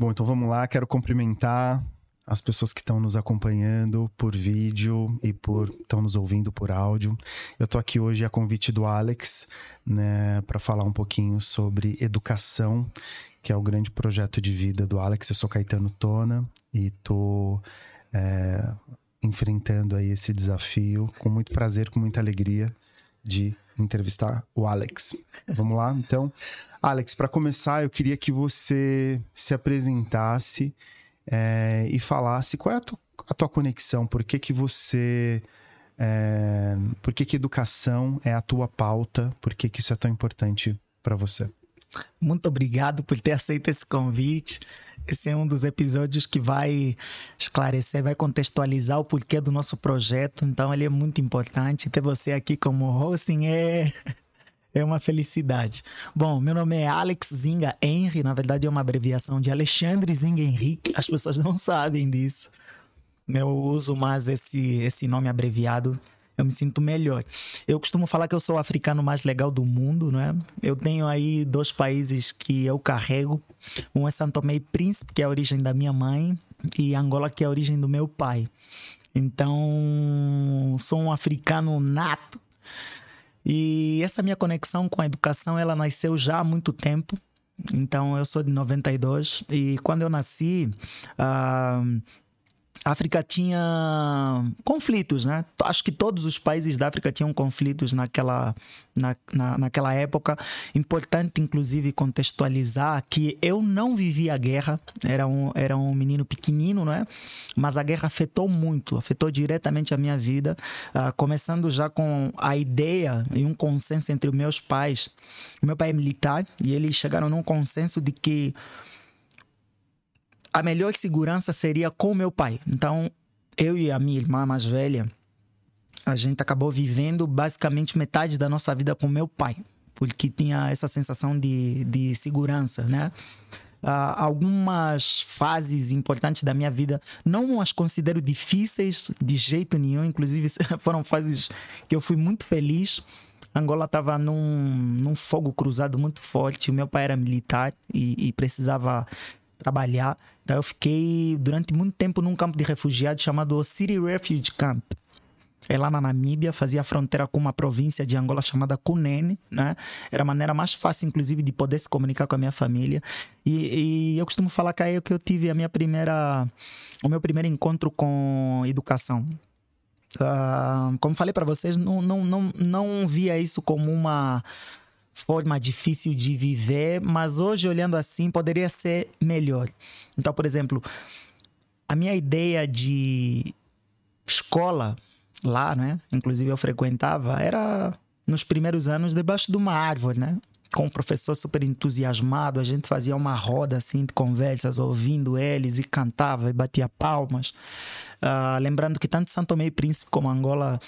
Bom, então vamos lá. Quero cumprimentar as pessoas que estão nos acompanhando por vídeo e por estão nos ouvindo por áudio. Eu estou aqui hoje a convite do Alex, né, para falar um pouquinho sobre educação, que é o grande projeto de vida do Alex. Eu sou Caetano Tona e estou é, enfrentando aí esse desafio com muito prazer, com muita alegria de entrevistar o Alex. Vamos lá, então. Alex, para começar, eu queria que você se apresentasse é, e falasse qual é a, tu, a, tua conexão, por que, que você. É, por que, que educação é a tua pauta, por que, que isso é tão importante para você? Muito obrigado por ter aceito esse convite. Esse é um dos episódios que vai esclarecer, vai contextualizar o porquê do nosso projeto. Então, ele é muito importante. Ter você aqui como hosting é é uma felicidade. Bom, meu nome é Alex Zinga Henry, na verdade é uma abreviação de Alexandre Zinga Henrique, as pessoas não sabem disso. Eu uso mais esse, esse nome abreviado, eu me sinto melhor. Eu costumo falar que eu sou o africano mais legal do mundo, não é? Eu tenho aí dois países que eu carrego. Um é Santo Tomé e Príncipe, que é a origem da minha mãe, e Angola, que é a origem do meu pai. Então, sou um africano nato e essa minha conexão com a educação, ela nasceu já há muito tempo. Então, eu sou de 92 e quando eu nasci, uh, a África tinha conflitos, né? Acho que todos os países da África tinham conflitos naquela, na, na, naquela época. Importante, inclusive, contextualizar que eu não vivi a guerra, era um, era um menino pequenino, não é? Mas a guerra afetou muito, afetou diretamente a minha vida, uh, começando já com a ideia e um consenso entre meus pais. Meu pai é militar e eles chegaram num consenso de que a melhor segurança seria com meu pai. Então, eu e a minha irmã mais velha, a gente acabou vivendo basicamente metade da nossa vida com meu pai, porque tinha essa sensação de, de segurança, né? Uh, algumas fases importantes da minha vida não as considero difíceis de jeito nenhum, inclusive foram fases que eu fui muito feliz. Angola estava num, num fogo cruzado muito forte. O meu pai era militar e, e precisava trabalhar. Então eu fiquei durante muito tempo num campo de refugiados chamado City Refuge Camp. É lá na Namíbia, fazia fronteira com uma província de Angola chamada Cunene, né? Era a maneira mais fácil, inclusive, de poder se comunicar com a minha família. E, e eu costumo falar que é que eu tive a minha primeira, o meu primeiro encontro com educação. Uh, como falei para vocês, não, não, não, não via isso como uma forma difícil de viver, mas hoje olhando assim poderia ser melhor. Então, por exemplo, a minha ideia de escola lá, né? Inclusive eu frequentava, era nos primeiros anos debaixo de uma árvore, né? Com um professor super entusiasmado, a gente fazia uma roda assim de conversas, ouvindo eles e cantava e batia palmas. Uh, lembrando que tanto São Tomé e Príncipe como Angola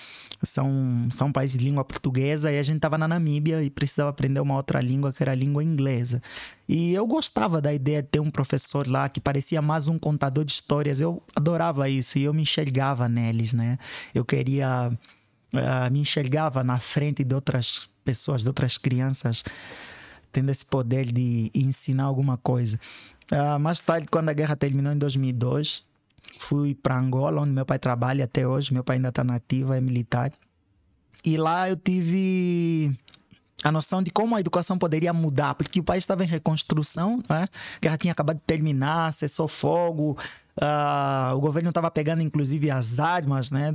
são, são países de língua portuguesa e a gente estava na Namíbia e precisava aprender uma outra língua que era a língua inglesa. E eu gostava da ideia de ter um professor lá que parecia mais um contador de histórias. Eu adorava isso e eu me enxergava neles, né? Eu queria. Uh, me enxergava na frente de outras pessoas, de outras crianças, tendo esse poder de ensinar alguma coisa. Uh, mais tarde, quando a guerra terminou em 2002, fui para Angola, onde meu pai trabalha até hoje. Meu pai ainda está nativo, é militar. E lá eu tive a noção de como a educação poderia mudar, porque o país estava em reconstrução, né? a guerra tinha acabado de terminar, cessou fogo, Uh, o governo estava pegando inclusive as armas né,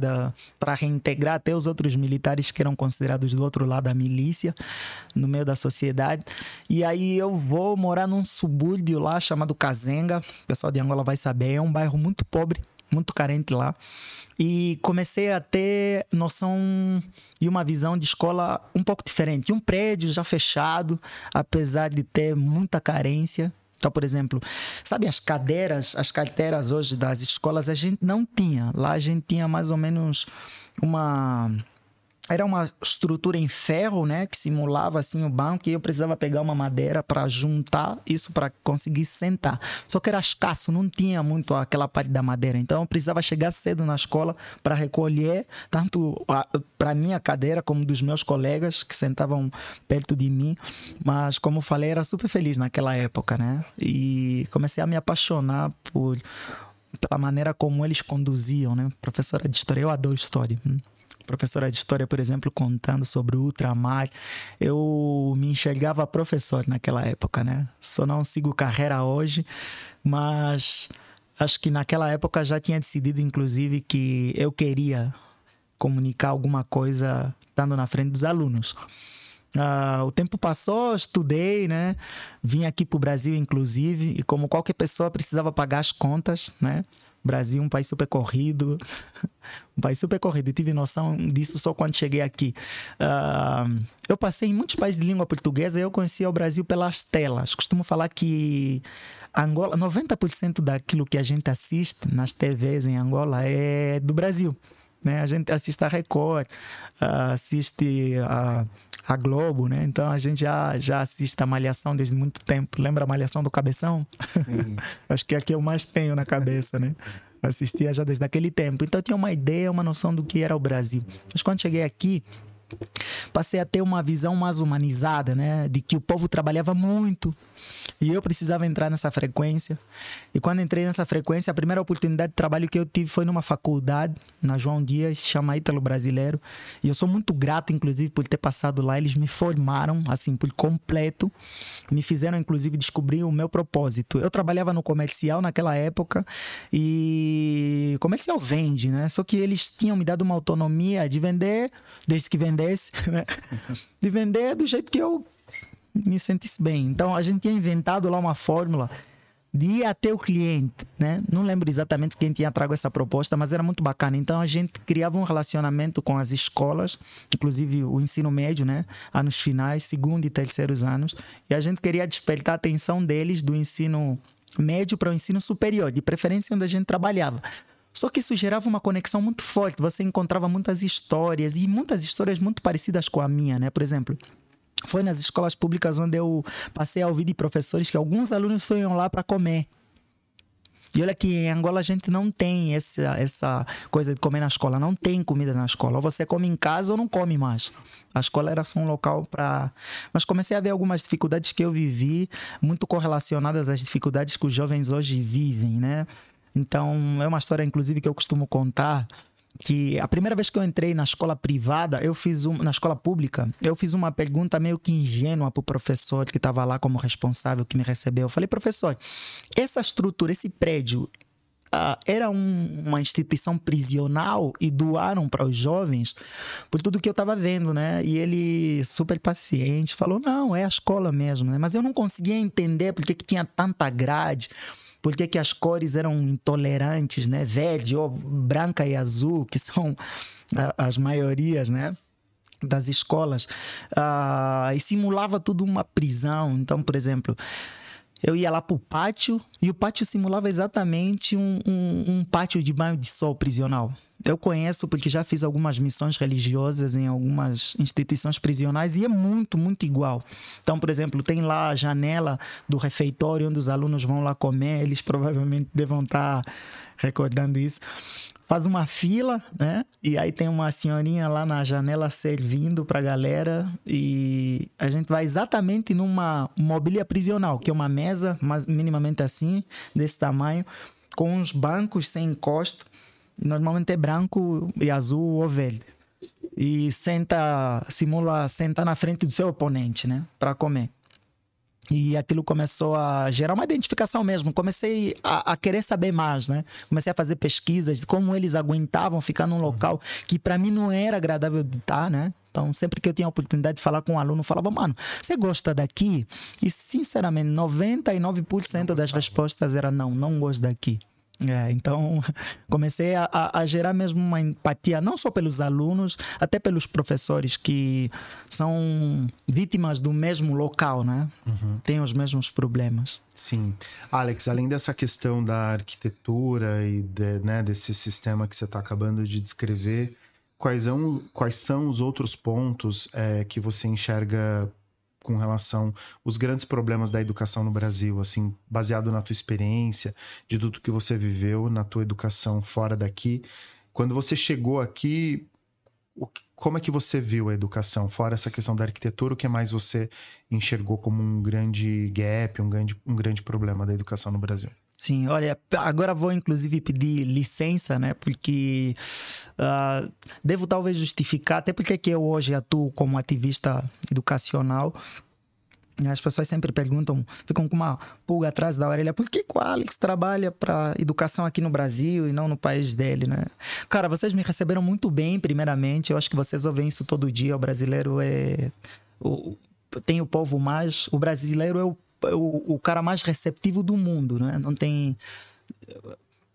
para reintegrar até os outros militares que eram considerados do outro lado da milícia no meio da sociedade. E aí eu vou morar num subúrbio lá chamado Kazenga, o pessoal de Angola vai saber, é um bairro muito pobre, muito carente lá. E comecei a ter noção e uma visão de escola um pouco diferente. Um prédio já fechado, apesar de ter muita carência então, por exemplo, sabe as cadeiras, as carteiras hoje das escolas, a gente não tinha. Lá a gente tinha mais ou menos uma era uma estrutura em ferro, né, que simulava assim o banco e eu precisava pegar uma madeira para juntar isso para conseguir sentar. Só que era escasso, não tinha muito aquela parte da madeira. Então eu precisava chegar cedo na escola para recolher tanto para minha cadeira como dos meus colegas que sentavam perto de mim. Mas como falei, era super feliz naquela época, né? E comecei a me apaixonar por pela maneira como eles conduziam, né? Professora de história, eu adoro história. Professora de história, por exemplo, contando sobre o ultramar. Eu me enxergava professor naquela época, né? Só não sigo carreira hoje, mas acho que naquela época já tinha decidido, inclusive, que eu queria comunicar alguma coisa estando na frente dos alunos. Uh, o tempo passou, estudei, né? Vim aqui para o Brasil, inclusive, e como qualquer pessoa precisava pagar as contas, né? Brasil, um país super corrido, um país super corrido. Eu tive noção disso só quando cheguei aqui. Uh, eu passei em muitos países de língua portuguesa e eu conhecia o Brasil pelas telas. Costumo falar que Angola, 90% daquilo que a gente assiste nas TVs em Angola é do Brasil. Né? A gente assiste a Record, uh, assiste a. Uh, a Globo, né? Então a gente já, já assiste a Malhação desde muito tempo. Lembra a Malhação do Cabeção? Sim. Acho que é a que eu mais tenho na cabeça, né? Assistia já desde aquele tempo. Então eu tinha uma ideia, uma noção do que era o Brasil. Mas quando cheguei aqui, passei a ter uma visão mais humanizada, né? De que o povo trabalhava muito e eu precisava entrar nessa frequência. E quando entrei nessa frequência, a primeira oportunidade de trabalho que eu tive foi numa faculdade, na João Dias, chama Ítalo Brasileiro. E eu sou muito grato, inclusive, por ter passado lá. Eles me formaram, assim, por completo. Me fizeram, inclusive, descobrir o meu propósito. Eu trabalhava no comercial naquela época e comercial vende, né? Só que eles tinham me dado uma autonomia de vender, desde que vendesse, né? De vender do jeito que eu me sentisse bem. Então a gente tinha inventado lá uma fórmula de ir até o cliente, né? Não lembro exatamente quem tinha trago essa proposta, mas era muito bacana. Então a gente criava um relacionamento com as escolas, inclusive o ensino médio, né? Anos finais, segundo e terceiros anos, e a gente queria despertar a atenção deles do ensino médio para o ensino superior, de preferência onde a gente trabalhava. Só que isso gerava uma conexão muito forte. Você encontrava muitas histórias e muitas histórias muito parecidas com a minha, né? Por exemplo, foi nas escolas públicas onde eu passei a ouvir de professores que alguns alunos só lá para comer. E olha que em Angola a gente não tem essa, essa coisa de comer na escola, não tem comida na escola. Ou você come em casa ou não come mais. A escola era só um local para. Mas comecei a ver algumas dificuldades que eu vivi, muito correlacionadas às dificuldades que os jovens hoje vivem, né? Então, é uma história, inclusive, que eu costumo contar que a primeira vez que eu entrei na escola privada, eu fiz um, na escola pública, eu fiz uma pergunta meio que ingênua para o professor que estava lá como responsável, que me recebeu. Eu falei, professor, essa estrutura, esse prédio, Uh, era um, uma instituição prisional e doaram para os jovens por tudo que eu estava vendo, né? E ele, super paciente, falou: não, é a escola mesmo, né? Mas eu não conseguia entender porque que tinha tanta grade por que, que as cores eram intolerantes, né? Verde, ou branca e azul, que são as maiorias, né? Das escolas. Uh, e simulava tudo uma prisão. Então, por exemplo, eu ia lá para o pátio e o pátio simulava exatamente um, um, um, pátio de banho de sol prisional. Eu conheço porque já fiz algumas missões religiosas em algumas instituições prisionais e é muito, muito igual. Então, por exemplo, tem lá a janela do refeitório onde os alunos vão lá comer, eles provavelmente devam estar recordando isso faz uma fila, né? E aí tem uma senhorinha lá na janela servindo para a galera e a gente vai exatamente numa mobília prisional, que é uma mesa mas minimamente assim, desse tamanho, com uns bancos sem encosto. Normalmente é branco e azul ou verde. E senta, simula sentar na frente do seu oponente, né? Para comer. E aquilo começou a gerar uma identificação mesmo. Comecei a, a, querer saber mais, né? Comecei a fazer pesquisas de como eles aguentavam ficar num local que para mim não era agradável de estar, né? Então, sempre que eu tinha a oportunidade de falar com um aluno, eu falava, mano, você gosta daqui? E, sinceramente, 99% das respostas era não, não gosto daqui. É, então comecei a, a, gerar mesmo uma empatia, não só pelos alunos, até pelos professores que são vítimas do mesmo local, né? Uhum. Têm os mesmos problemas. Sim. Alex, além dessa questão da arquitetura e de, né, desse sistema que você está acabando de descrever, quais são, quais são os outros pontos é, que você enxerga com relação os grandes problemas da educação no Brasil, assim, baseado na tua experiência, de tudo que você viveu na tua educação fora daqui. Quando você chegou aqui, como é que você viu a educação? Fora essa questão da arquitetura, o que mais você enxergou como um grande gap, um grande, um grande problema da educação no Brasil? Sim, olha, agora vou inclusive pedir licença, né? Porque uh, devo talvez justificar, até porque que eu hoje atuo como ativista educacional. As pessoas sempre perguntam, ficam com uma pulga atrás da orelha, por que o Alex trabalha para educação aqui no Brasil e não no país dele, né? Cara, vocês me receberam muito bem, primeiramente. Eu acho que vocês ouvem isso todo dia. O brasileiro é. O, tem o povo mais. O brasileiro é o o, o cara mais receptivo do mundo, né? Não tem.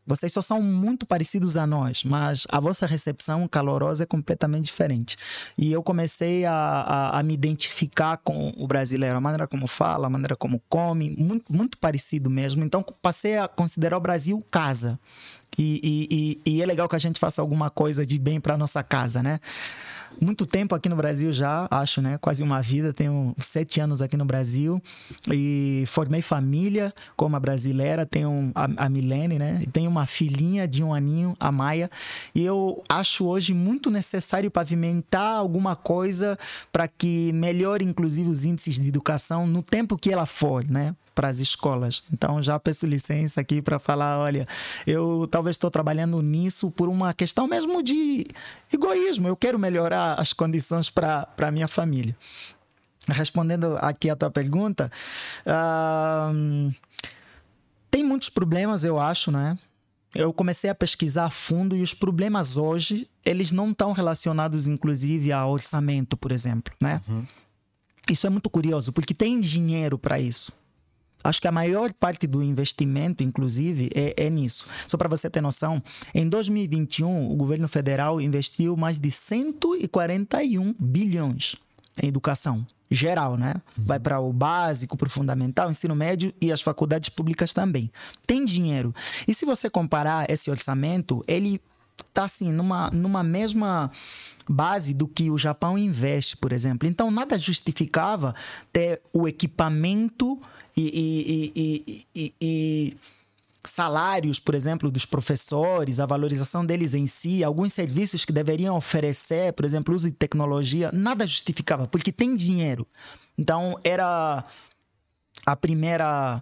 Vocês só são muito parecidos a nós, mas a vossa recepção calorosa é completamente diferente. E eu comecei a, a, a, me identificar com o brasileiro, a maneira como fala, a maneira como come, muito, muito parecido mesmo. Então passei a considerar o Brasil casa. E, e, e, e é legal que a gente faça alguma coisa de bem para nossa casa, né? Muito tempo aqui no Brasil já, acho, né? Quase uma vida. Tenho sete anos aqui no Brasil e formei família como a brasileira. Tenho a, a Milene, né? E tenho uma filhinha de um aninho, a Maia. E eu acho hoje muito necessário pavimentar alguma coisa para que melhore, inclusive, os índices de educação no tempo que ela for, né? Para as escolas. Então já peço licença aqui para falar, olha, eu talvez estou trabalhando nisso por uma questão mesmo de egoísmo. Eu quero melhorar as condições para a minha família. Respondendo aqui a tua pergunta, uh, tem muitos problemas, eu acho, né? Eu comecei a pesquisar a fundo e os problemas hoje, eles não estão relacionados, inclusive, a orçamento, por exemplo, né? Uhum. Isso é muito curioso, porque tem dinheiro para isso. Acho que a maior parte do investimento, inclusive, é, é nisso. Só para você ter noção, em 2021, o governo federal investiu mais de 141 bilhões em educação geral, né? Uhum. Vai para o básico, para o fundamental, ensino médio e as faculdades públicas também. Tem dinheiro. E se você comparar esse orçamento, ele tá assim numa, numa mesma base do que o Japão investe, por exemplo. Então nada justificava ter o equipamento e, e, e, salários, por exemplo, dos professores, a valorização deles em si, alguns serviços que deveriam oferecer, por exemplo, uso de tecnologia, nada justificava, porque tem dinheiro. Então, era a primeira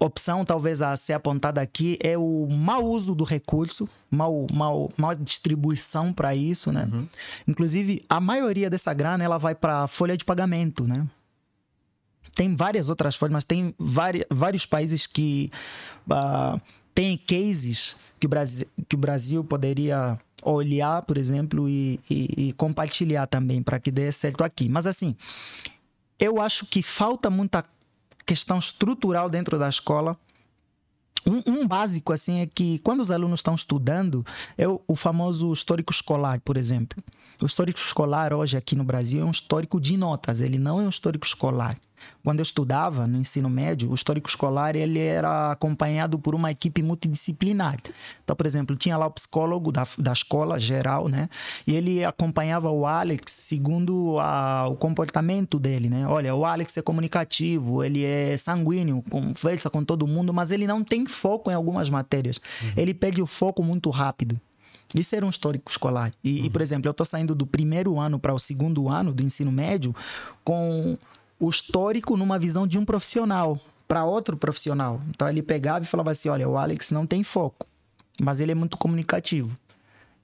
opção, talvez a ser apontada aqui, é o mau uso do recurso, mau, mau, mau distribuição para isso, né? Uhum. Inclusive, a maioria dessa grana ela vai para folha de pagamento, né? Tem várias outras formas, tem vários, vários países que uh, têm cases que o, Brasil, que o Brasil poderia olhar, por exemplo, e, e, e compartilhar também para que dê certo aqui. Mas assim, eu acho que falta muita questão estrutural dentro da escola. Um, um, básico assim é que quando os alunos estão estudando é o, o famoso histórico escolar, por exemplo. O histórico escolar hoje aqui no Brasil é um histórico de notas, ele não é um histórico escolar. Quando eu estudava no ensino médio, o histórico escolar ele era acompanhado por uma equipe multidisciplinar. Então, por exemplo, tinha lá o psicólogo da, da escola geral, né? E ele acompanhava o Alex segundo a, o comportamento dele, né? Olha, o Alex é comunicativo, ele é sanguíneo, conversa com todo mundo, mas ele não tem foco em algumas matérias. Uhum. Ele perde o foco muito rápido. Isso era um histórico escolar. E, uhum. e por exemplo, eu estou saindo do primeiro ano para o segundo ano do ensino médio com o histórico numa visão de um profissional para outro profissional. Então ele pegava e falava assim: olha, o Alex não tem foco, mas ele é muito comunicativo.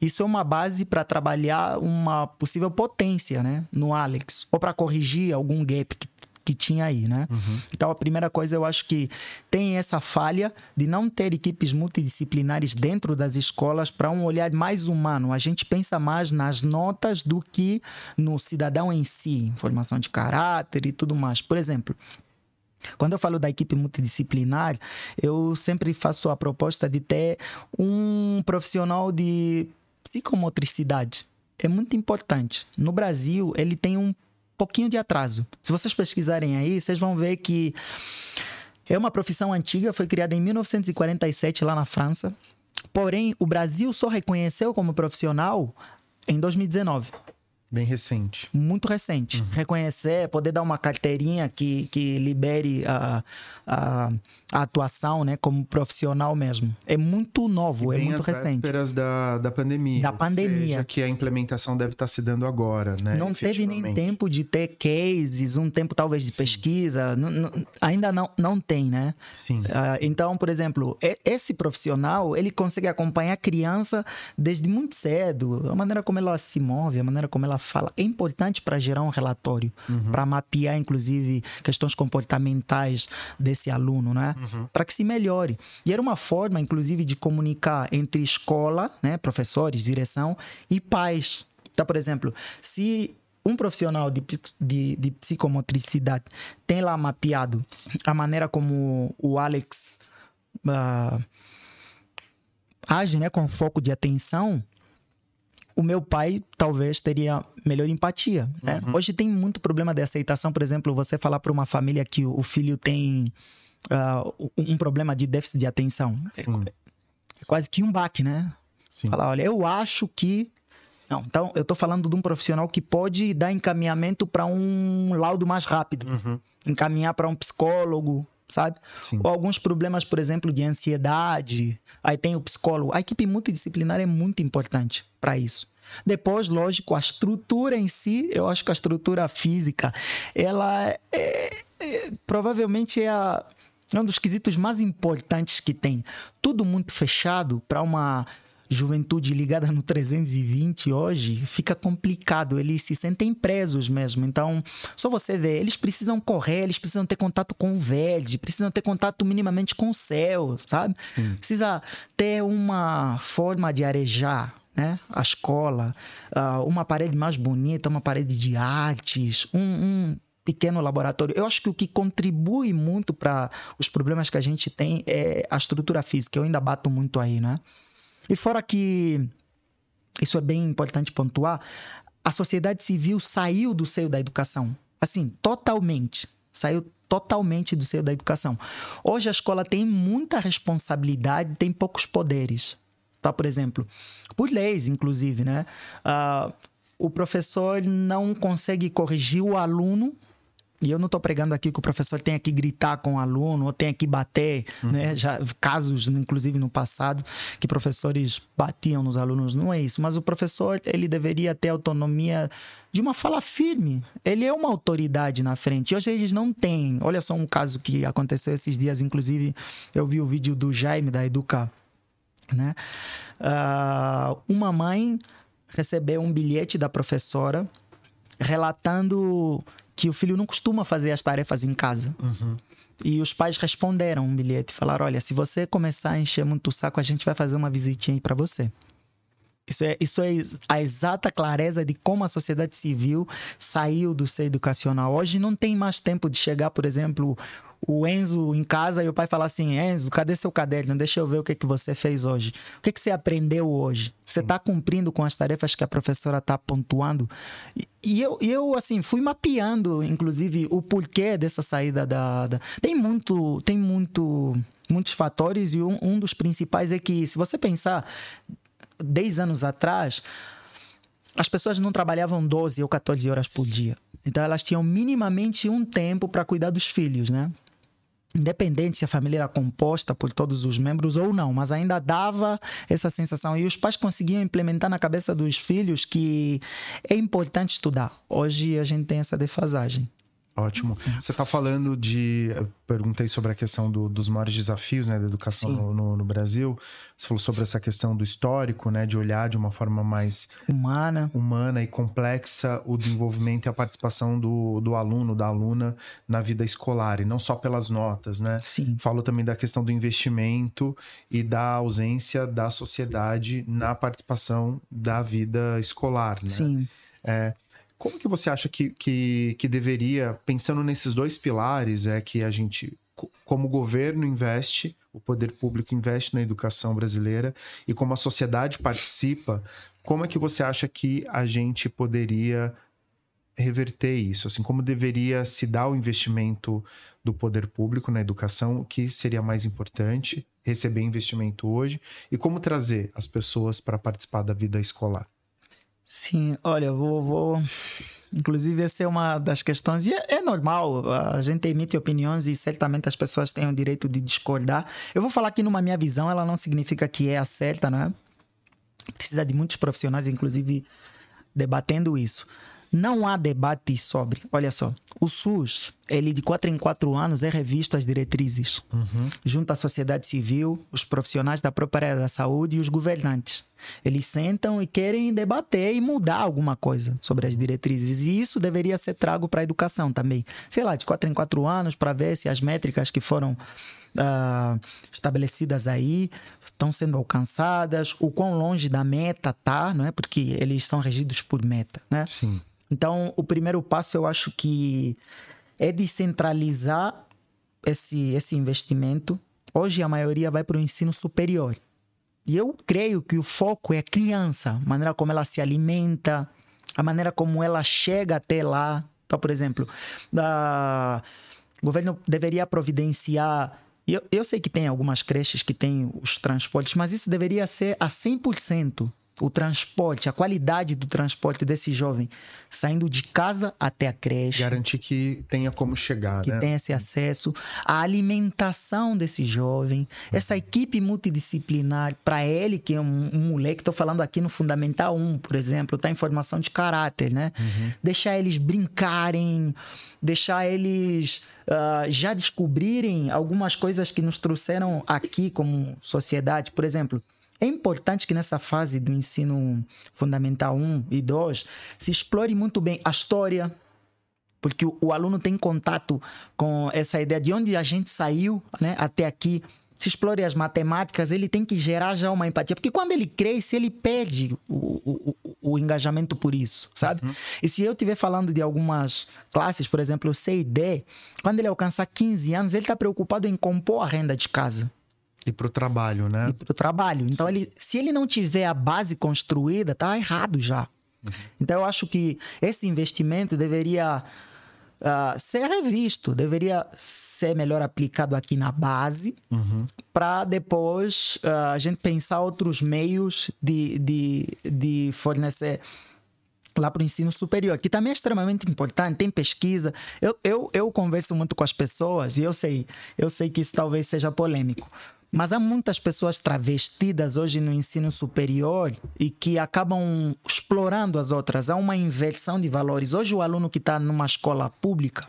Isso é uma base para trabalhar uma possível potência né, no Alex, ou para corrigir algum gap que que tinha aí, né? Uhum. Então, a primeira coisa, eu acho que tem essa falha de não ter equipes multidisciplinares dentro das escolas para um olhar mais humano. A gente pensa mais nas notas do que no cidadão em si, formação de caráter e tudo mais. Por exemplo, quando eu falo da equipe multidisciplinar, eu sempre faço a proposta de ter um profissional de psicomotricidade. É muito importante. No Brasil, ele tem um pouquinho de atraso. Se vocês pesquisarem aí, vocês vão ver que é uma profissão antiga, foi criada em 1947 lá na França. Porém, o Brasil só reconheceu como profissional em 2019. Bem recente. Muito recente. Uhum. Reconhecer, poder dar uma carteirinha que, que libere a, a, a, atuação né, como profissional mesmo. É muito novo, é muito recente. da, da pandemia. Da pandemia. Seja, que a implementação deve estar se dando agora, né? Não teve nem tempo de ter cases, um tempo talvez de Sim. pesquisa. Não, não, ainda não, não tem, né? Sim. Uh, então, por exemplo, esse profissional, ele consegue acompanhar a criança desde muito cedo. A maneira como ela se move, a maneira como ela fala. É importante para gerar um relatório, uhum. para mapear, inclusive, questões comportamentais desse desse aluno, né? Uhum. Para que se melhore. E era uma forma, inclusive, de comunicar entre escola, né, professores, direção e pais. Então, por exemplo, se um profissional de, de, de psicomotricidade tem lá mapeado a maneira como o Alex uh, age né, com foco de atenção, o meu pai talvez teria melhor empatia. Né? Uhum. Hoje tem muito problema de aceitação, por exemplo, você falar para uma família que o filho tem uh, um problema de déficit de atenção. É, é, quase que um baque, né? Sim. Falar, olha, eu acho que. Não, então eu estou falando de um profissional que pode dar encaminhamento para um laudo mais rápido, uhum. encaminhar para um psicólogo, sabe? Sim. Ou alguns problemas, por exemplo, de ansiedade. Aí tem o psicólogo. A equipe multidisciplinar é muito importante para isso. Depois, lógico, a estrutura em si, eu acho que a estrutura física, ela é, é, provavelmente é, a, é um dos quesitos mais importantes que tem. Tudo muito fechado para uma juventude ligada no 320 hoje, fica complicado. Eles se sentem presos mesmo. Então, só você vê, eles precisam correr, eles precisam ter contato com o verde, precisam ter contato minimamente com o céu, sabe? Hum. Precisa ter uma forma de arejar. Né? A escola, uh, uma parede mais bonita, uma parede de artes, um, um pequeno laboratório. Eu acho que o que contribui muito para os problemas que a gente tem é a estrutura física. Eu ainda bato muito aí, né? E fora que isso é bem importante pontuar, a sociedade civil saiu do seio da educação. Assim, totalmente. Saiu totalmente do seio da educação. Hoje a escola tem muita responsabilidade, tem poucos poderes. Tá, por exemplo, por leis, inclusive, né? Uh, o professor não consegue corrigir o aluno e eu não estou pregando aqui que o professor tenha que gritar com o aluno ou tenha que bater, uhum. né? Já casos, inclusive no passado, que professores batiam nos alunos. Não é isso. Mas o professor ele deveria ter autonomia de uma fala firme. Ele é uma autoridade na frente. E hoje eles não têm. Olha só um caso que aconteceu esses dias. Inclusive, eu vi o vídeo do Jaime da Educa, né? Uh, uma mãe recebeu um bilhete da professora relatando que o filho não costuma fazer as tarefas em casa. Uhum. E os pais responderam um bilhete, falaram: olha, se você começar a encher muito o saco, a gente vai fazer uma visitinha aí para você. Isso é, isso é a exata clareza de como a sociedade civil saiu do ser educacional. Hoje não tem mais tempo de chegar, por exemplo, o Enzo em casa e o pai falar assim: Enzo, cadê seu caderno? Deixa eu ver o que, que você fez hoje. O que, que você aprendeu hoje? Você está cumprindo com as tarefas que a professora está pontuando? E, e, eu, eu, assim, fui mapeando, inclusive, o porquê dessa saída da. da... Tem muito. Tem muito. Muitos fatores, e um, um dos principais é que, se você pensar, 10 anos atrás, as pessoas não trabalhavam 12 ou 14 horas por dia. Então elas tinham minimamente um tempo para cuidar dos filhos, né? Independente se a família era composta por todos os membros ou não, mas ainda dava essa sensação e os pais conseguiam implementar na cabeça dos filhos que é importante estudar. Hoje a gente tem essa defasagem. Ótimo. Você está falando de. Perguntei sobre a questão do, dos maiores desafios né, da educação no, no, no, Brasil. Você falou sobre essa questão do histórico, né, de olhar de uma forma mais humana, humana e complexa o desenvolvimento e a participação do, do aluno, da aluna na vida escolar, e não só pelas notas. Né? Sim. Falou também da questão do investimento e da ausência da sociedade na participação da vida escolar. Né? Sim. É, como que você acha que, que, que deveria, pensando nesses dois pilares, é que a gente, como o governo investe, o poder público investe na educação brasileira e como a sociedade participa, como é que você acha que a gente poderia reverter isso? Assim, como deveria se dar o investimento do poder público na educação, o que seria mais importante receber investimento hoje e como trazer as pessoas para participar da vida escolar? Sim, olha, vou, vou, Inclusive, essa é uma das questões, e é, é, normal, a gente emite opiniões e certamente as pessoas têm o direito de discordar. Eu vou falar que, numa minha visão, ela não significa que é a certa, não é? Precisa de muitos profissionais, inclusive, debatendo isso. Não há debate sobre. Olha só, o SUS, ele de quatro em quatro anos é revisto as diretrizes, uhum. junto à sociedade civil, os profissionais da própria área da saúde e os governantes. Eles sentam e querem debater e mudar alguma coisa sobre as diretrizes. E isso deveria ser trago para a educação também. Sei lá, de quatro em quatro anos, para ver se as métricas que foram uh, estabelecidas aí estão sendo alcançadas, o quão longe da meta tá, não é? Porque eles são regidos por meta, né? Sim. Então, o primeiro passo eu acho que é descentralizar esse, esse investimento. Hoje a maioria vai para o ensino superior. E eu creio que o foco é a criança, a maneira como ela se alimenta, a maneira como ela chega até lá. Então, por exemplo, a... o governo deveria providenciar. Eu, eu sei que tem algumas creches que têm os transportes, mas isso deveria ser a 100% o transporte, a qualidade do transporte desse jovem saindo de casa até a creche. Garantir que tenha como chegar, que né? tenha esse acesso, a alimentação desse jovem, essa equipe multidisciplinar, para ele, que é um, um moleque, estou falando aqui no Fundamental 1, por exemplo, tá em formação de caráter, né? Uhum. Deixar eles brincarem, deixar eles. Uh, já descobrirem algumas coisas que nos trouxeram aqui como sociedade. Por exemplo, é importante que nessa fase do ensino fundamental 1 e 2 se explore muito bem a história, porque o, o aluno tem contato com essa ideia de onde a gente saiu né, até aqui. Se explore as matemáticas, ele tem que gerar já uma empatia. Porque quando ele cresce, ele perde o, o, o engajamento por isso, sabe? Uhum. E se eu estiver falando de algumas classes, por exemplo, C e D, quando ele alcançar 15 anos, ele está preocupado em compor a renda de casa. E para o trabalho, né? E para o trabalho. Então, ele, se ele não tiver a base construída, tá errado já. Uhum. Então, eu acho que esse investimento deveria uh, ser revisto, deveria ser melhor aplicado aqui na base, uhum. para depois uh, a gente pensar outros meios de, de, de fornecer lá para o ensino superior, que também é extremamente importante, tem pesquisa. Eu, eu, eu converso muito com as pessoas e eu sei, eu sei que isso talvez seja polêmico. Mas há muitas pessoas travestidas hoje no ensino superior e que acabam explorando as outras. Há uma inversão de valores. Hoje, o aluno que está numa escola pública,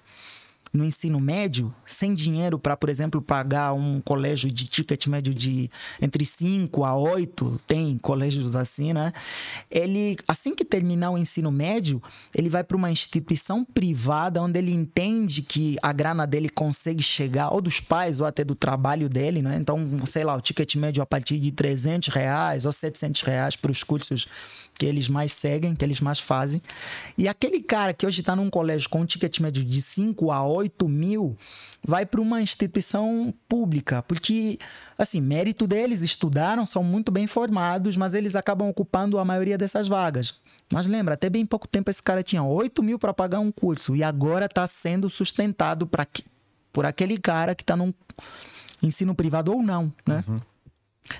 no ensino médio, sem dinheiro para, por exemplo, pagar um colégio de ticket médio de entre 5 a 8, tem colégios assim, né? Ele, assim que terminar o ensino médio, ele vai para uma instituição privada onde ele entende que a grana dele consegue chegar, ou dos pais, ou até do trabalho dele, né? Então, sei lá, o ticket médio a partir de 300 reais ou 700 reais para os cursos que eles mais seguem, que eles mais fazem. E aquele cara que hoje está num colégio com um ticket médio de 5 a 8 mil, vai para uma instituição pública, porque, assim, mérito deles, estudaram, são muito bem formados, mas eles acabam ocupando a maioria dessas vagas. Mas lembra, até bem pouco tempo esse cara tinha 8 mil para pagar um curso e agora está sendo sustentado pra, por aquele cara que está num ensino privado ou não, né? Uhum.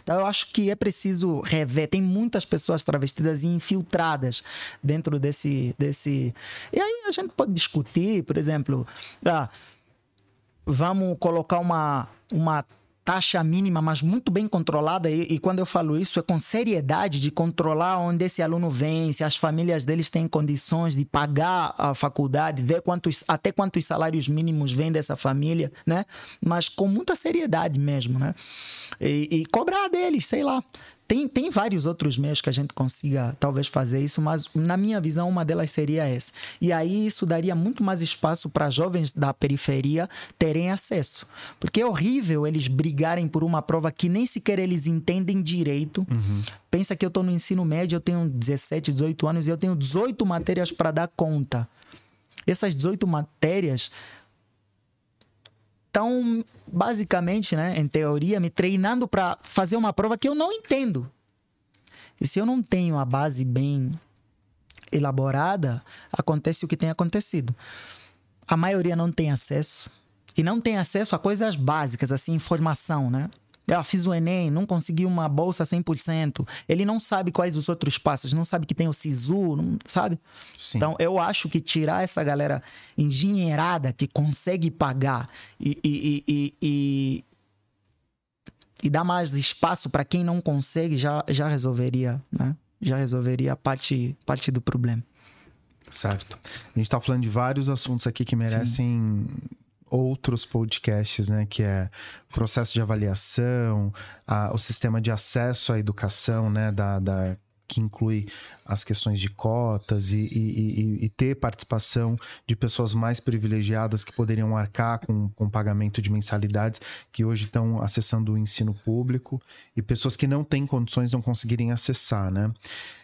Então eu acho que é preciso rever. Tem muitas pessoas travestidas e infiltradas dentro desse. desse... E aí a gente pode discutir, por exemplo, ah, vamos colocar uma, uma taxa mínima, mas muito bem controlada. E, e, quando eu falo isso, é com seriedade de controlar onde esse aluno vem, se as famílias deles têm condições de pagar a faculdade, ver quantos, até quantos salários mínimos vêm dessa família, né? Mas com muita seriedade mesmo, né? E, e cobrar deles, sei lá. Tem, tem vários outros meios que a gente consiga talvez fazer isso, mas na minha visão uma delas seria essa. E aí isso daria muito mais espaço para jovens da periferia terem acesso. Porque é horrível eles brigarem por uma prova que nem sequer eles entendem direito. Uhum. Pensa que eu estou no ensino médio, eu tenho 17, 18 anos e eu tenho 18 matérias para dar conta. Essas 18 matérias estão basicamente, né, em teoria, me treinando para fazer uma prova que eu não entendo. E se eu não tenho a base bem elaborada, acontece o que tem acontecido. A maioria não tem acesso. E não tem acesso a coisas básicas, assim, informação, né? Ah, fiz o Enem, não consegui uma bolsa 100%. Ele não sabe quais os outros passos, não sabe que tem o SISU, não sabe? Sim. Então, eu acho que tirar essa galera engenheirada que consegue pagar e, e, e, e, e dar mais espaço para quem não consegue já, já resolveria, né? Já resolveria parte, parte do problema. Certo. A gente está falando de vários assuntos aqui que merecem Sim outros podcasts, né? Que é processo de avaliação, a, o sistema de acesso à educação, né? Da, da que inclui as questões de cotas e, e, e, e, ter participação de pessoas mais privilegiadas que poderiam arcar com, com pagamento de mensalidades, que hoje estão acessando o ensino público, e pessoas que não têm condições não conseguirem acessar, né?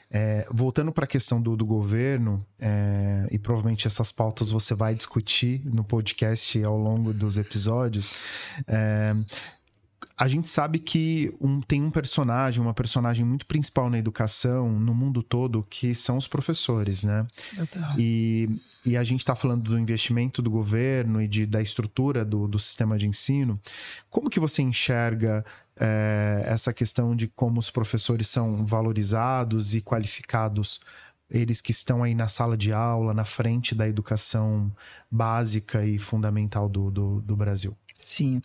É, voltando para a questão do, do governo, é, e provavelmente essas pautas você vai discutir no podcast ao longo dos episódios, é, a gente sabe que um, tem um personagem, uma personagem muito principal na educação, no mundo todo, que são os professores, né? E, e a gente está falando do investimento do governo e de, da estrutura do, do sistema de ensino. Como que você enxerga é, essa questão de como os professores são valorizados e qualificados, eles que estão aí na sala de aula, na frente da educação básica e fundamental do, do, do Brasil. Sim.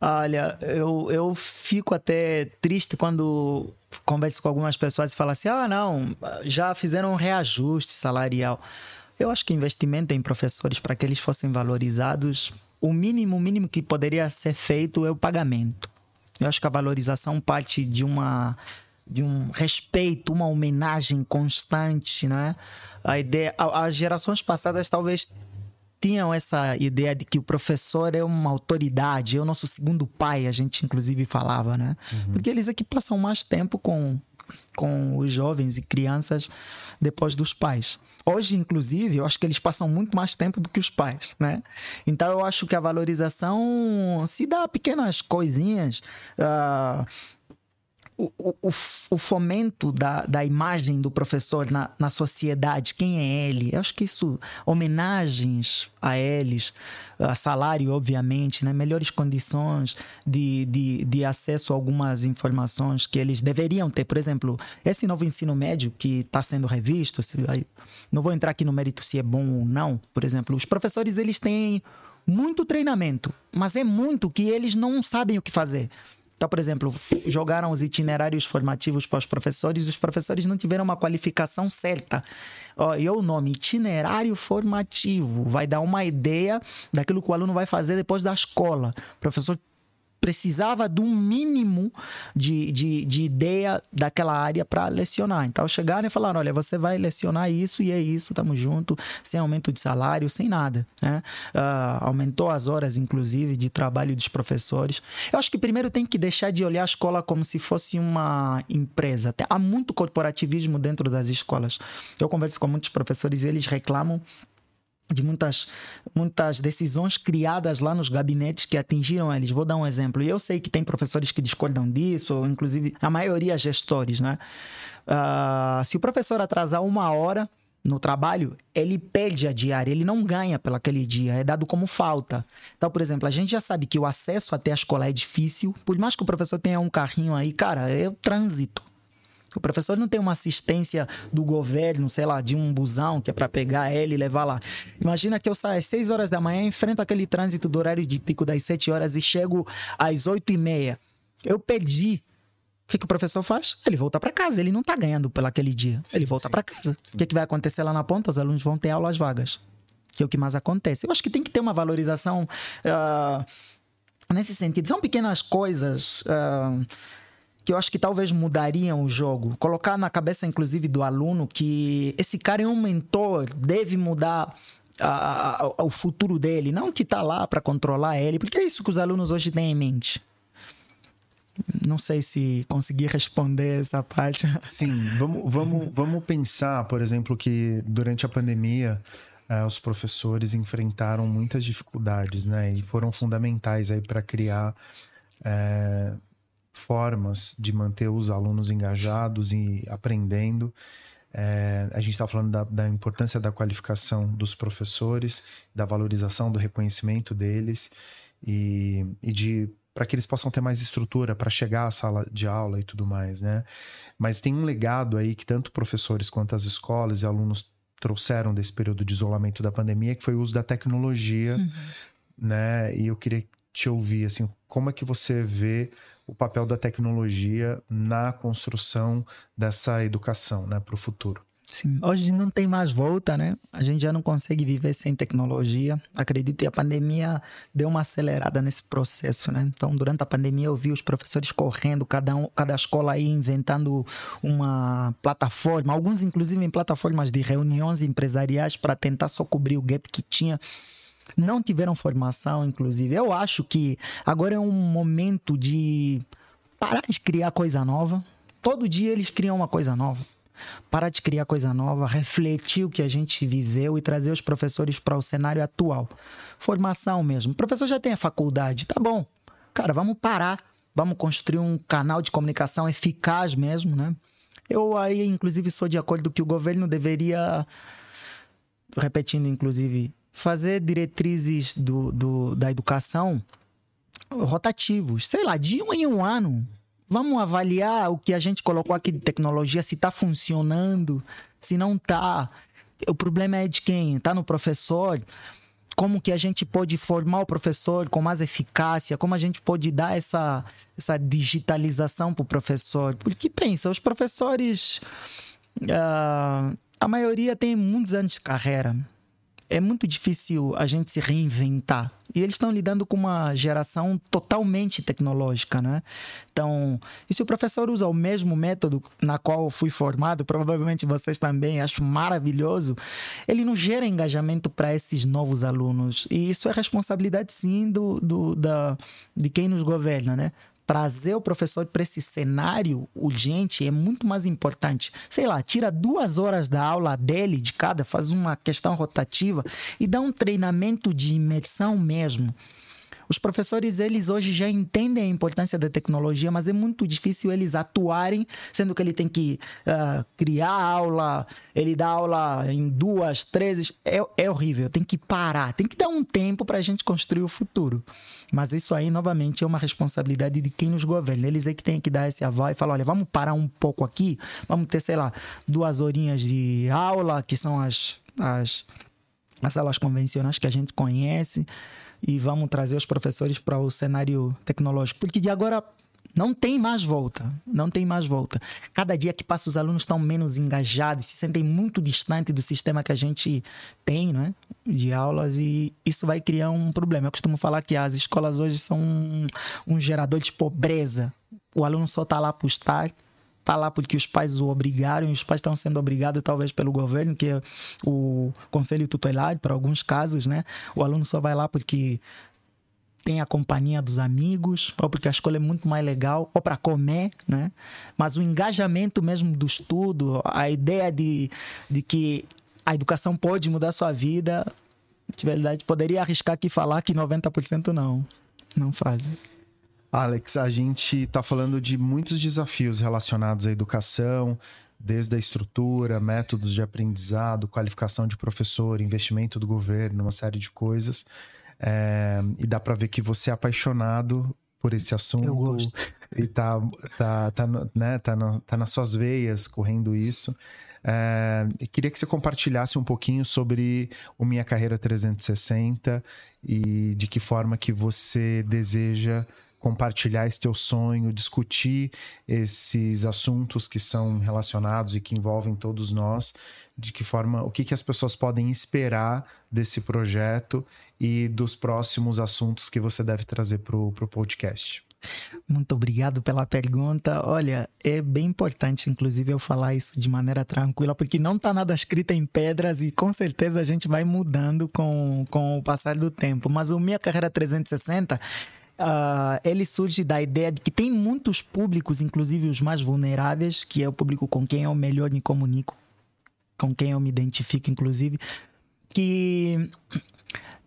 Olha, eu, eu fico até triste quando converso com algumas pessoas e falam assim: ah, não, já fizeram um reajuste salarial. Eu acho que investimento em professores para que eles fossem valorizados, o mínimo, o mínimo que poderia ser feito é o pagamento. Eu acho que a valorização parte de uma de um respeito, uma homenagem constante, né? A ideia, as gerações passadas talvez tinham essa ideia de que o professor é uma autoridade, é o nosso segundo pai, a gente inclusive falava, né? Uhum. Porque eles é que passam mais tempo com com os jovens e crianças depois dos pais. Hoje, inclusive, eu acho que eles passam muito mais tempo do que os pais, né? Então, eu acho que a valorização se dá pequenas coisinhas. Uh, o, o, o, fomento da, da imagem do professor na, na sociedade, quem é ele. Eu acho que isso, homenagens a eles, a salário, obviamente, né? melhores condições de, de, de acesso a algumas informações que eles deveriam ter. Por exemplo, esse novo ensino médio que está sendo revisto, se, não vou entrar aqui no mérito se é bom ou não, por exemplo, os professores eles têm muito treinamento, mas é muito que eles não sabem o que fazer. Então, por exemplo, jogaram os itinerários formativos para os professores e os professores não tiveram uma qualificação certa. Ó, e o nome, itinerário formativo, vai dar uma ideia daquilo que o aluno vai fazer depois da escola. O professor precisava de um mínimo de, de, de ideia daquela área para lecionar. Então chegaram e falaram: olha, você vai lecionar isso e é isso, estamos junto, sem aumento de salário, sem nada. Né? Uh, aumentou as horas, inclusive, de trabalho dos professores. Eu acho que primeiro tem que deixar de olhar a escola como se fosse uma empresa. Há muito corporativismo dentro das escolas. Eu converso com muitos professores e eles reclamam de muitas, muitas decisões criadas lá nos gabinetes que atingiram eles. Vou dar um exemplo. E eu sei que tem professores que discordam disso, inclusive a maioria gestores, né? Uh, se o professor atrasar uma hora no trabalho, ele perde a diária, ele não ganha pelo aquele dia, é dado como falta. Então, por exemplo, a gente já sabe que o acesso até a escola é difícil, por mais que o professor tenha um carrinho aí, cara, é o trânsito. O professor não tem uma assistência do governo, sei lá, de um busão que é para pegar ele e levar lá. Imagina que eu saio às 6 horas da manhã, enfrento aquele trânsito do horário de pico das 7 horas e chego às 8 e meia. Eu perdi o que, que, o professor faz? Ele volta para casa, ele não está ganhando pelo aquele dia. Sim, ele volta para casa. O que, que, vai acontecer lá na ponta? Os alunos vão ter aulas vagas. Que é o que mais acontece. Eu acho que tem que ter uma valorização uh, nesse sentido. São pequenas coisas. Uh, que eu acho que talvez mudariam o jogo. Colocar na cabeça, inclusive, do aluno que esse cara é um mentor, deve mudar a, a, o futuro dele, não que está lá para controlar ele, porque é isso que os alunos hoje têm em mente. Não sei se consegui responder essa parte. Sim, vamos, vamos, vamos pensar, por exemplo, que durante a pandemia eh, os professores enfrentaram muitas dificuldades, né? E foram fundamentais aí para criar eh, formas de manter os alunos engajados e aprendendo. É, a gente está falando da, da, importância da qualificação dos professores, da valorização do reconhecimento deles e, e de para que eles possam ter mais estrutura para chegar à sala de aula e tudo mais, né? Mas tem um legado aí que tanto professores quanto as escolas e alunos trouxeram desse período de isolamento da pandemia, que foi o uso da tecnologia, uhum. né? E eu queria te ouvir, assim, como é que você vê o papel da tecnologia na construção dessa educação, né, para o futuro? Sim, hoje não tem mais volta, né? A gente já não consegue viver sem tecnologia. Acredito que a pandemia deu uma acelerada nesse processo, né? Então, durante a pandemia, eu vi os professores correndo, cada, um, cada escola aí inventando uma plataforma, alguns inclusive em plataformas de reuniões empresariais para tentar só cobrir o gap que tinha não tiveram formação, inclusive. Eu acho que agora é um momento de parar de criar coisa nova. Todo dia eles criam uma coisa nova parar de criar coisa nova, refletir o que a gente viveu e trazer os professores para o cenário atual. Formação mesmo. O professor já tem a faculdade, tá bom. Cara, vamos parar, vamos construir um canal de comunicação eficaz mesmo, né? Eu aí, inclusive, sou de acordo que o governo deveria, repetindo, inclusive, fazer diretrizes do, do, da educação rotativos. Sei lá, de um em um ano vamos avaliar o que a gente colocou aqui de tecnologia, se está funcionando, se não está. O problema é de quem? Está no professor? Como que a gente pode formar o professor com mais eficácia? Como a gente pode dar essa, essa digitalização para o professor? Porque pensa, os professores, uh, a maioria tem muitos anos de carreira é muito difícil a gente se reinventar. E eles estão lidando com uma geração totalmente tecnológica, né? Então, e se o professor usa o mesmo método na qual eu fui formado, provavelmente vocês também acham maravilhoso, ele não gera engajamento para esses novos alunos. E isso é responsabilidade, sim, do, do, da, de quem nos governa, né? Trazer o professor para esse cenário urgente é muito mais importante. Sei lá, tira duas horas da aula dele, de cada, faz uma questão rotativa e dá um treinamento de imersão mesmo. Os professores, eles hoje já entendem a importância da tecnologia, mas é muito difícil eles atuarem, sendo que ele tem que uh, criar aula, ele dá aula em duas, três. É, é horrível, tem que parar, tem que dar um tempo para a gente construir o futuro. Mas isso aí, novamente, é uma responsabilidade de quem nos governa. Eles é que tem que dar esse aval e falar: olha, vamos parar um pouco aqui, vamos ter, sei lá, duas horinhas de aula, que são as, as, as aulas convencionais que a gente conhece e vamos trazer os professores para o cenário tecnológico, porque de agora não tem mais volta, não tem mais volta. Cada dia que passa os alunos estão menos engajados, se sentem muito distante do sistema que a gente tem, né, de aulas e isso vai criar um problema. Eu costumo falar que as escolas hoje são um, um gerador de pobreza. O aluno só está lá para estar tá lá porque os pais o obrigaram, os pais estão sendo obrigados talvez pelo governo, que é o conselho tutelar, para alguns casos, né? O aluno só vai lá porque tem a companhia dos amigos, ou porque a escola é muito mais legal, ou para comer, né? Mas o engajamento mesmo do estudo, a ideia de, de que a educação pode mudar sua vida, de verdade, poderia arriscar aqui falar que 90% não, não fazem. Alex, a gente está falando de muitos desafios relacionados à educação, desde a estrutura, métodos de aprendizado, qualificação de professor, investimento do governo, uma série de coisas. É, e dá para ver que você é apaixonado por esse assunto. Eu gosto. E tá, tá, tá, né, tá, no, tá nas suas veias correndo isso. É, queria que você compartilhasse um pouquinho sobre o Minha Carreira 360 e de que forma que você deseja compartilhar esse teu sonho, discutir esses assuntos que são relacionados e que envolvem todos nós, de que forma, o que, que as pessoas podem esperar desse projeto e dos próximos assuntos que você deve trazer para o podcast. Muito obrigado pela pergunta. Olha, é bem importante, inclusive, eu falar isso de maneira tranquila, porque não está nada escrito em pedras e com certeza a gente vai mudando com, com o passar do tempo. Mas o Minha Carreira 360 Uh, ele surge da ideia de que tem muitos públicos, inclusive os mais vulneráveis, que é o público com quem eu melhor me comunico, com quem eu me identifico, inclusive, que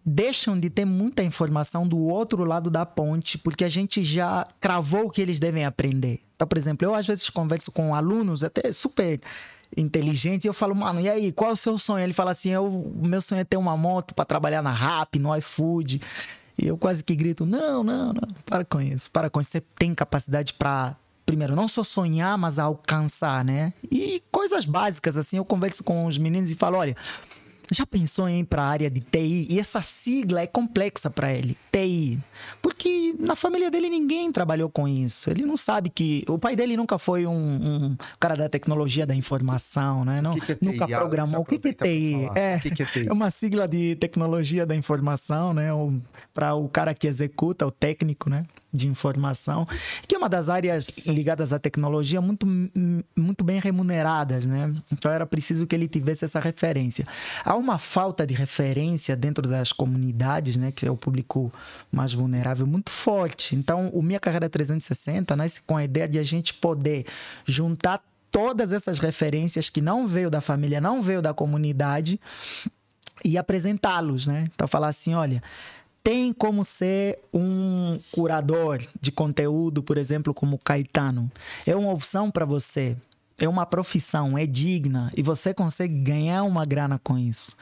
deixam de ter muita informação do outro lado da ponte, porque a gente já cravou o que eles devem aprender. Então, por exemplo, eu às vezes converso com alunos até super inteligentes e eu falo, mano, e aí, qual é o seu sonho? Ele fala assim: o meu sonho é ter uma moto para trabalhar na RAP, no iFood. E eu quase que grito: não, não, não, para com isso, para com isso. Você tem capacidade para primeiro, não só sonhar, mas alcançar, né? E coisas básicas, assim, eu converso com os meninos e falo: olha, já pensou em ir para a área de TI? E essa sigla é complexa para ele, TI. Porque na família dele ninguém trabalhou com isso. Ele não sabe que. O pai dele nunca foi um, um cara da tecnologia da informação, né? Não, que que é TI? nunca programou. O que, que é TI? É, que é TI? É uma sigla de tecnologia da informação, né? Para o cara que executa, o técnico, né? De informação, que é uma das áreas ligadas à tecnologia muito, muito bem remuneradas, né? Então era preciso que ele tivesse essa referência. Há uma falta de referência dentro das comunidades, né? Que é o público mais vulnerável, muito forte. Então, o Minha Carreira 360 nasce com a ideia de a gente poder juntar todas essas referências que não veio da família, não veio da comunidade e apresentá-los, né? Então, falar assim, olha tem como ser um curador de conteúdo, por exemplo, como Caetano. É uma opção para você. É uma profissão, é digna e você consegue ganhar uma grana com isso.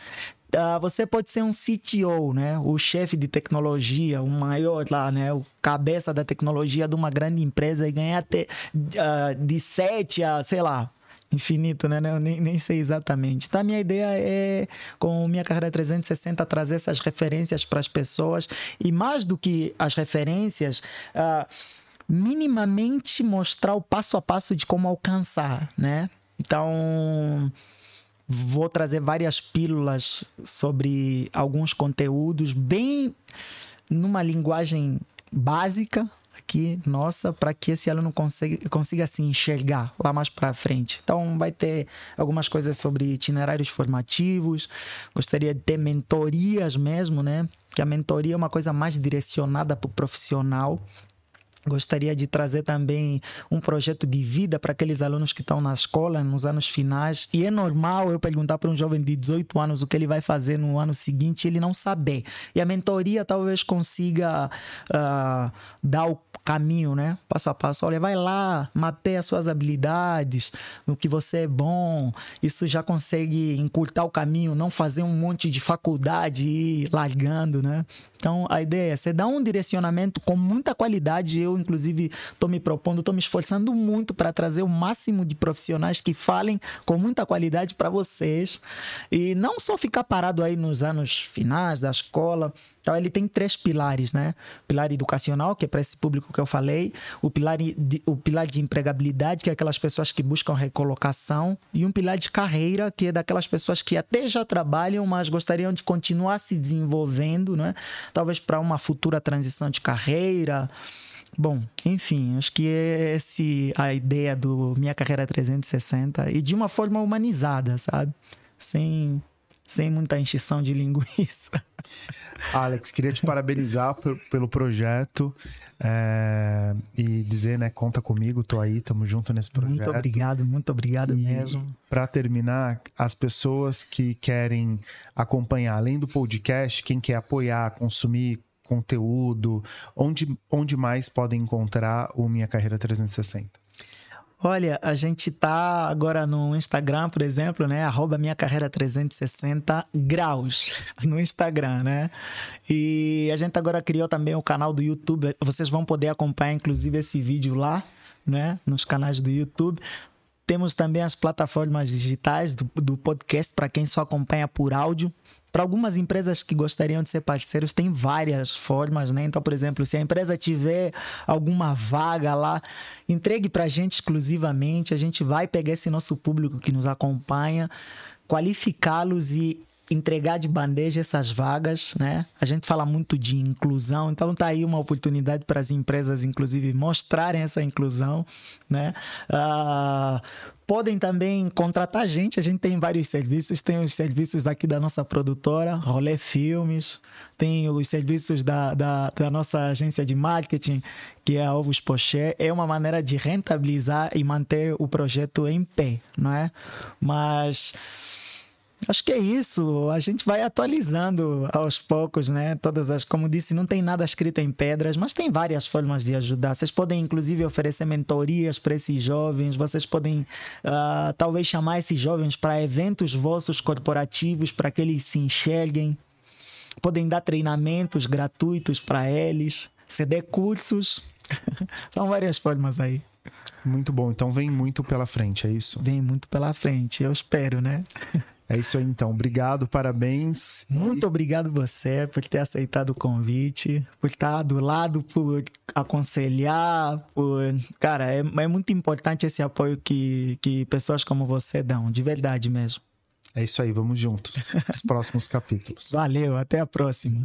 Uh, você pode ser um CTO, né? O chefe de tecnologia, o maior lá, né? O cabeça da tecnologia de uma grande empresa e ganhar uh, de 7 a, sei lá, infinito, né? Nem, nem sei exatamente. Então, a minha ideia é, com minha carreira 360, trazer essas referências para as pessoas e, mais do que as referências, uh, minimamente mostrar o passo a passo de como alcançar, né? Então, vou trazer várias pílulas sobre alguns conteúdos, bem numa linguagem básica, aqui nossa para que esse aluno consiga, consiga se enxergar lá mais para frente. Então vai ter algumas coisas sobre itinerários formativos, gostaria de ter mentorias mesmo, né? Que a mentoria é uma coisa mais direcionada para o profissional, Gostaria de trazer também um projeto de vida para aqueles alunos que estão na escola nos anos finais. E é normal eu perguntar para um jovem de 18 anos o que ele vai fazer no ano seguinte ele não saber. E a mentoria talvez consiga uh, dar o caminho, né? Passo a passo. Olha, vai lá, mapeia suas habilidades, no que você é bom. Isso já consegue encurtar o caminho, não fazer um monte de faculdade e ir largando, né? Então, a ideia é você dar um direcionamento com muita qualidade. Eu, inclusive, estou me propondo, estou me esforçando muito para trazer o máximo de profissionais que falem com muita qualidade para vocês. E não só ficar parado aí nos anos finais da escola, então, ele tem três pilares, né? Pilar educacional, que é para esse público que eu falei, o pilar, de, o pilar de empregabilidade, que é aquelas pessoas que buscam recolocação, e um pilar de carreira, que é daquelas pessoas que até já trabalham, mas gostariam de continuar se desenvolvendo, né? Talvez para uma futura transição de carreira. Bom, enfim, acho que é esse a ideia do Minha Carreira 360 e de uma forma humanizada, sabe? Sem sem muita enchição de linguiça. Alex, queria te parabenizar pelo projeto é, e dizer, né, conta comigo, tô aí, tamo junto nesse projeto. Muito obrigado, muito obrigado e mesmo. Para terminar, as pessoas que querem acompanhar, além do podcast, quem quer apoiar, consumir conteúdo, onde, onde mais podem encontrar o Minha Carreira 360? Olha, a gente tá agora no Instagram, por exemplo, né? Arroba minha carreira 360 graus no Instagram, né? E a gente agora criou também o canal do YouTube. Vocês vão poder acompanhar, inclusive, esse vídeo lá, né? Nos canais do YouTube. Temos também as plataformas digitais do, do podcast para quem só acompanha por áudio. Para algumas empresas que gostariam de ser parceiros, tem várias formas, né? Então, por exemplo, se a empresa tiver alguma vaga lá, entregue para a gente exclusivamente. A gente vai pegar esse nosso público que nos acompanha, qualificá-los e entregar de bandeja essas vagas, né? A gente fala muito de inclusão, então tá aí uma oportunidade para as empresas, inclusive, mostrarem essa inclusão, né? Uh, podem também contratar a gente, a gente tem vários serviços, tem os serviços aqui da nossa produtora, Rolê Filmes, tem os serviços da, da, da nossa agência de marketing, que é a Ovos Poché, é uma maneira de rentabilizar e manter o projeto em pé, não é? Mas Acho que é isso. A gente vai atualizando aos poucos, né? Todas as, como disse, não tem nada escrito em pedras, mas tem várias formas de ajudar. Vocês podem, inclusive, oferecer mentorias para esses jovens. Vocês podem, uh, talvez, chamar esses jovens para eventos vossos corporativos para que eles se enxerguem. podem dar treinamentos gratuitos para eles, ceder cursos. São várias formas aí. Muito bom. Então vem muito pela frente, é isso? Vem muito pela frente, eu espero, né? É isso aí, então. Obrigado, parabéns. Muito obrigado você por ter aceitado o convite, por estar do lado, por aconselhar, por... Cara, é, é muito importante esse apoio que, que pessoas como você dão, de verdade mesmo. É isso aí, vamos juntos. Os próximos capítulos. Valeu, até a próxima.